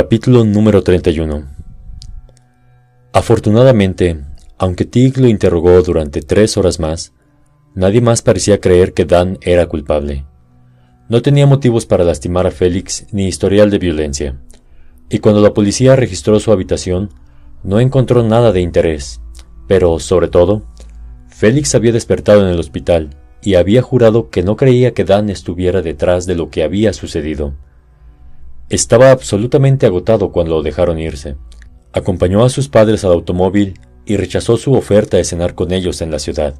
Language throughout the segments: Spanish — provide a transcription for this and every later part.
Capítulo número 31 Afortunadamente, aunque Tig lo interrogó durante tres horas más, nadie más parecía creer que Dan era culpable. No tenía motivos para lastimar a Félix ni historial de violencia, y cuando la policía registró su habitación, no encontró nada de interés, pero, sobre todo, Félix había despertado en el hospital y había jurado que no creía que Dan estuviera detrás de lo que había sucedido. Estaba absolutamente agotado cuando lo dejaron irse. Acompañó a sus padres al automóvil y rechazó su oferta de cenar con ellos en la ciudad.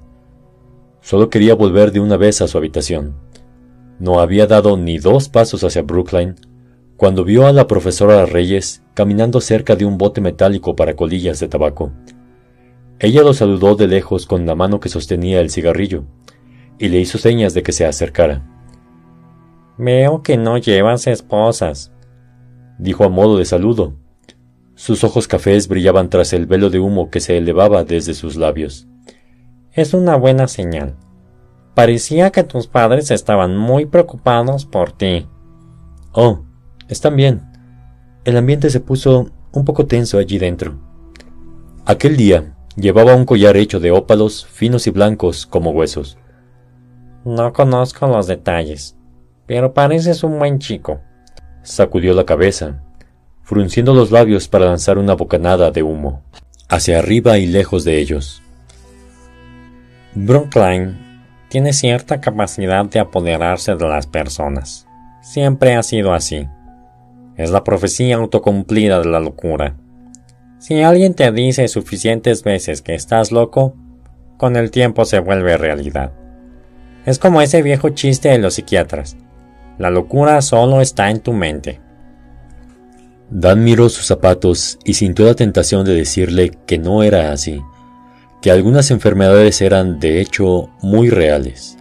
Solo quería volver de una vez a su habitación. No había dado ni dos pasos hacia Brookline cuando vio a la profesora Reyes caminando cerca de un bote metálico para colillas de tabaco. Ella lo saludó de lejos con la mano que sostenía el cigarrillo y le hizo señas de que se acercara. Veo que no llevas esposas, dijo a modo de saludo. Sus ojos cafés brillaban tras el velo de humo que se elevaba desde sus labios. Es una buena señal. Parecía que tus padres estaban muy preocupados por ti. Oh, están bien. El ambiente se puso un poco tenso allí dentro. Aquel día llevaba un collar hecho de ópalos finos y blancos como huesos. No conozco los detalles, pero pareces un buen chico. Sacudió la cabeza, frunciendo los labios para lanzar una bocanada de humo, hacia arriba y lejos de ellos. Brookline tiene cierta capacidad de apoderarse de las personas. Siempre ha sido así. Es la profecía autocumplida de la locura. Si alguien te dice suficientes veces que estás loco, con el tiempo se vuelve realidad. Es como ese viejo chiste de los psiquiatras. La locura solo está en tu mente. Dan miró sus zapatos y sintió la tentación de decirle que no era así que algunas enfermedades eran de hecho muy reales.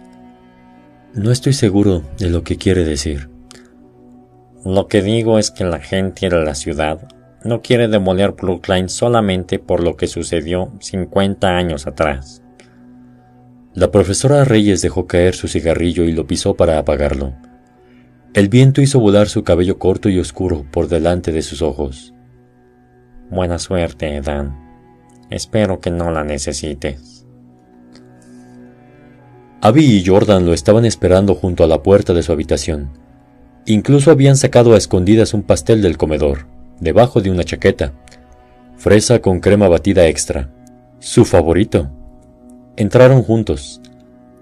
No estoy seguro de lo que quiere decir. Lo que digo es que la gente de la ciudad no quiere demoler Brookline solamente por lo que sucedió 50 años atrás. La profesora Reyes dejó caer su cigarrillo y lo pisó para apagarlo. El viento hizo volar su cabello corto y oscuro por delante de sus ojos. Buena suerte, Dan. Espero que no la necesites. Abby y Jordan lo estaban esperando junto a la puerta de su habitación. Incluso habían sacado a escondidas un pastel del comedor, debajo de una chaqueta. Fresa con crema batida extra. Su favorito. Entraron juntos.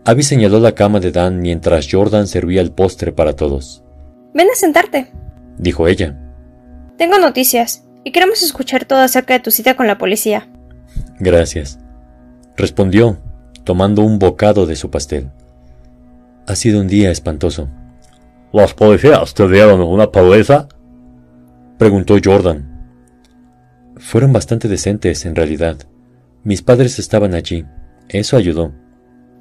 Abby señaló la cama de Dan mientras Jordan servía el postre para todos. Ven a sentarte, dijo ella. Tengo noticias, y queremos escuchar todo acerca de tu cita con la policía. Gracias, respondió, tomando un bocado de su pastel. Ha sido un día espantoso. ¿Los policías te dieron una paliza? preguntó Jordan. Fueron bastante decentes, en realidad. Mis padres estaban allí. Eso ayudó.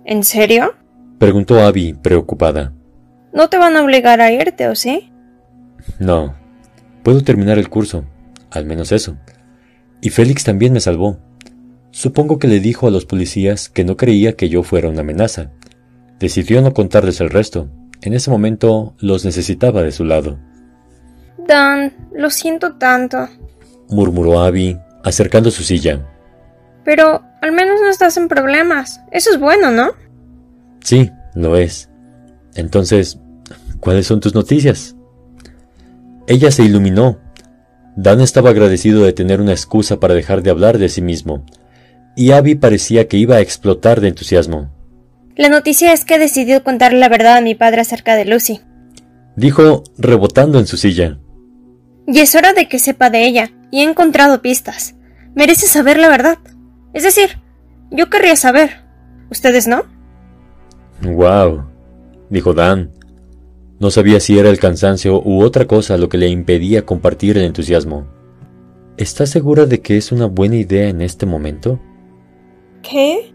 ¿En serio? preguntó Abby, preocupada. ¿No te van a obligar a irte, o sí? No. Puedo terminar el curso. Al menos eso. Y Félix también me salvó. Supongo que le dijo a los policías que no creía que yo fuera una amenaza. Decidió no contarles el resto. En ese momento los necesitaba de su lado. Dan, lo siento tanto, murmuró Abby, acercando su silla. Pero al menos no estás en problemas. Eso es bueno, ¿no? Sí, lo es. Entonces, ¿cuáles son tus noticias? Ella se iluminó. Dan estaba agradecido de tener una excusa para dejar de hablar de sí mismo, y Abby parecía que iba a explotar de entusiasmo. La noticia es que he decidido contarle la verdad a mi padre acerca de Lucy. Dijo, rebotando en su silla. Y es hora de que sepa de ella, y he encontrado pistas. Merece saber la verdad. Es decir, yo querría saber. ¿Ustedes no? Wow, dijo Dan. No sabía si era el cansancio u otra cosa lo que le impedía compartir el entusiasmo. ¿Estás segura de que es una buena idea en este momento? ¿Qué?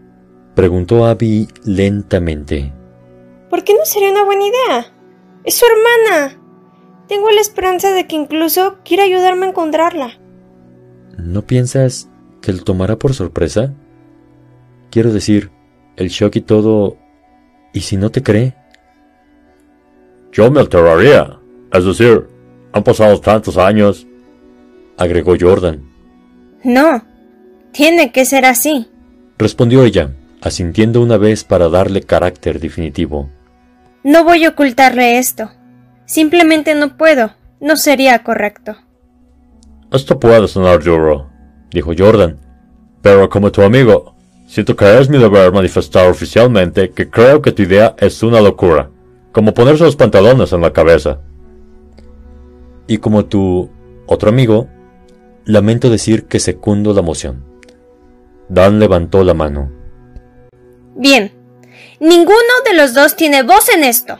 Preguntó Abby lentamente. ¿Por qué no sería una buena idea? Es su hermana. Tengo la esperanza de que incluso quiera ayudarme a encontrarla. ¿No piensas que lo tomará por sorpresa? Quiero decir, el shock y todo... ¿Y si no te cree? Yo me alteraría. Es decir, han pasado tantos años. agregó Jordan. No, tiene que ser así, respondió ella, asintiendo una vez para darle carácter definitivo. No voy a ocultarle esto. Simplemente no puedo. No sería correcto. Esto puede sonar duro, dijo Jordan, pero como tu amigo, siento que es mi deber manifestar oficialmente que creo que tu idea es una locura, como ponerse los pantalones en la cabeza. Y como tu otro amigo, lamento decir que secundo la moción. Dan levantó la mano. Bien, ninguno de los dos tiene voz en esto,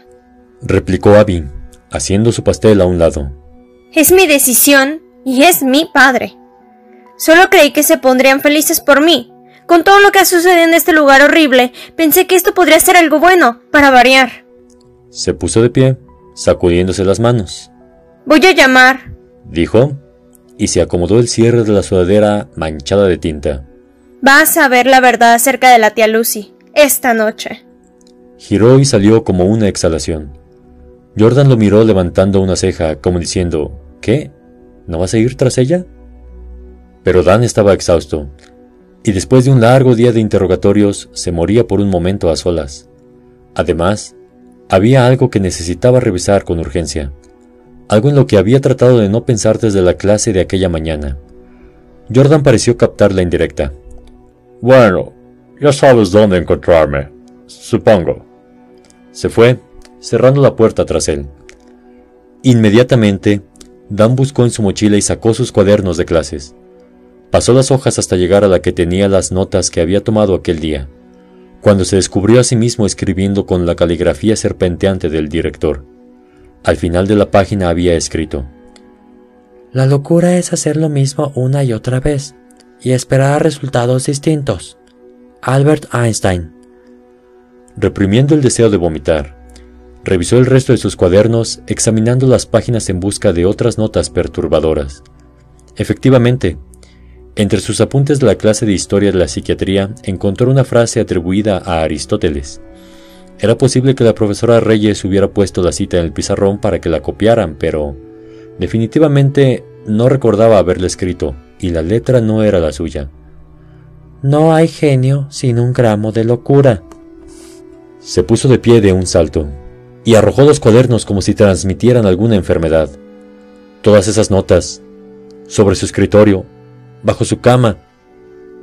replicó Abby, haciendo su pastel a un lado. Es mi decisión y es mi padre. Solo creí que se pondrían felices por mí. Con todo lo que ha sucedido en este lugar horrible, pensé que esto podría ser algo bueno, para variar. Se puso de pie, sacudiéndose las manos. Voy a llamar, dijo, y se acomodó el cierre de la sudadera manchada de tinta. Vas a ver la verdad acerca de la tía Lucy, esta noche. Giró y salió como una exhalación. Jordan lo miró levantando una ceja, como diciendo, ¿qué? ¿No vas a ir tras ella? Pero Dan estaba exhausto, y después de un largo día de interrogatorios se moría por un momento a solas. Además, había algo que necesitaba revisar con urgencia, algo en lo que había tratado de no pensar desde la clase de aquella mañana. Jordan pareció captar la indirecta. Bueno, ya sabes dónde encontrarme, supongo. Se fue, cerrando la puerta tras él. Inmediatamente, Dan buscó en su mochila y sacó sus cuadernos de clases. Pasó las hojas hasta llegar a la que tenía las notas que había tomado aquel día, cuando se descubrió a sí mismo escribiendo con la caligrafía serpenteante del director. Al final de la página había escrito, La locura es hacer lo mismo una y otra vez, y esperar resultados distintos. Albert Einstein. Reprimiendo el deseo de vomitar, revisó el resto de sus cuadernos examinando las páginas en busca de otras notas perturbadoras. Efectivamente, entre sus apuntes de la clase de historia de la psiquiatría encontró una frase atribuida a Aristóteles. Era posible que la profesora Reyes hubiera puesto la cita en el pizarrón para que la copiaran, pero definitivamente no recordaba haberla escrito, y la letra no era la suya. No hay genio sin un gramo de locura. Se puso de pie de un salto, y arrojó los cuadernos como si transmitieran alguna enfermedad. Todas esas notas, sobre su escritorio, bajo su cama.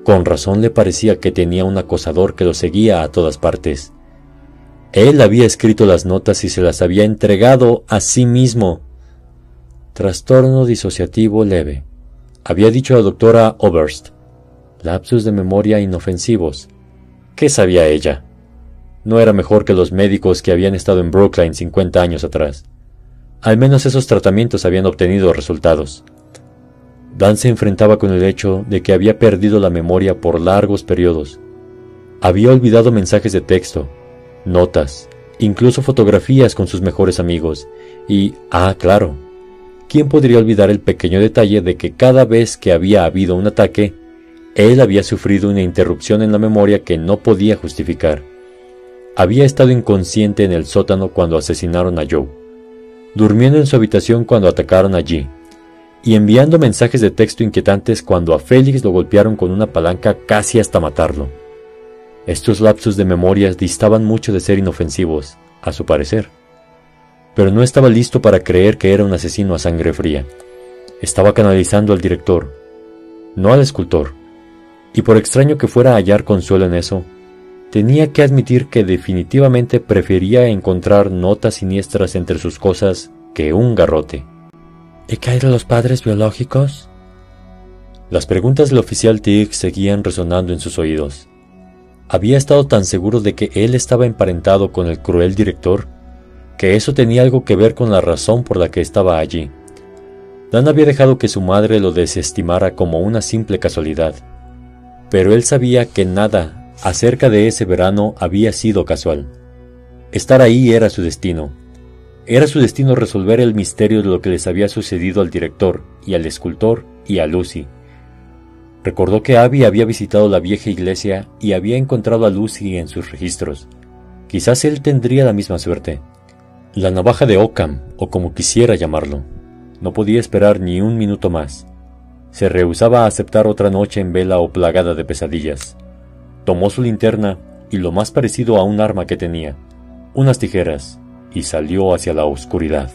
Con razón le parecía que tenía un acosador que lo seguía a todas partes. Él había escrito las notas y se las había entregado a sí mismo. Trastorno disociativo leve. Había dicho la doctora Oberst. Lapsus de memoria inofensivos. ¿Qué sabía ella? no era mejor que los médicos que habían estado en Brooklyn 50 años atrás. Al menos esos tratamientos habían obtenido resultados. Dan se enfrentaba con el hecho de que había perdido la memoria por largos periodos. Había olvidado mensajes de texto, notas, incluso fotografías con sus mejores amigos, y, ah, claro, ¿quién podría olvidar el pequeño detalle de que cada vez que había habido un ataque, él había sufrido una interrupción en la memoria que no podía justificar? Había estado inconsciente en el sótano cuando asesinaron a Joe, durmiendo en su habitación cuando atacaron allí, y enviando mensajes de texto inquietantes cuando a Félix lo golpearon con una palanca casi hasta matarlo. Estos lapsos de memorias distaban mucho de ser inofensivos, a su parecer. Pero no estaba listo para creer que era un asesino a sangre fría. Estaba canalizando al director, no al escultor. Y por extraño que fuera a hallar consuelo en eso, tenía que admitir que definitivamente prefería encontrar notas siniestras entre sus cosas que un garrote. ¿Y qué hay de los padres biológicos? Las preguntas del oficial Tig seguían resonando en sus oídos. Había estado tan seguro de que él estaba emparentado con el cruel director, que eso tenía algo que ver con la razón por la que estaba allí. Dan había dejado que su madre lo desestimara como una simple casualidad, pero él sabía que nada acerca de ese verano había sido casual. Estar ahí era su destino. Era su destino resolver el misterio de lo que les había sucedido al director y al escultor y a Lucy. Recordó que Abby había visitado la vieja iglesia y había encontrado a Lucy en sus registros. Quizás él tendría la misma suerte. La navaja de Ockham, o como quisiera llamarlo. No podía esperar ni un minuto más. Se rehusaba a aceptar otra noche en vela o plagada de pesadillas. Tomó su linterna y lo más parecido a un arma que tenía, unas tijeras, y salió hacia la oscuridad.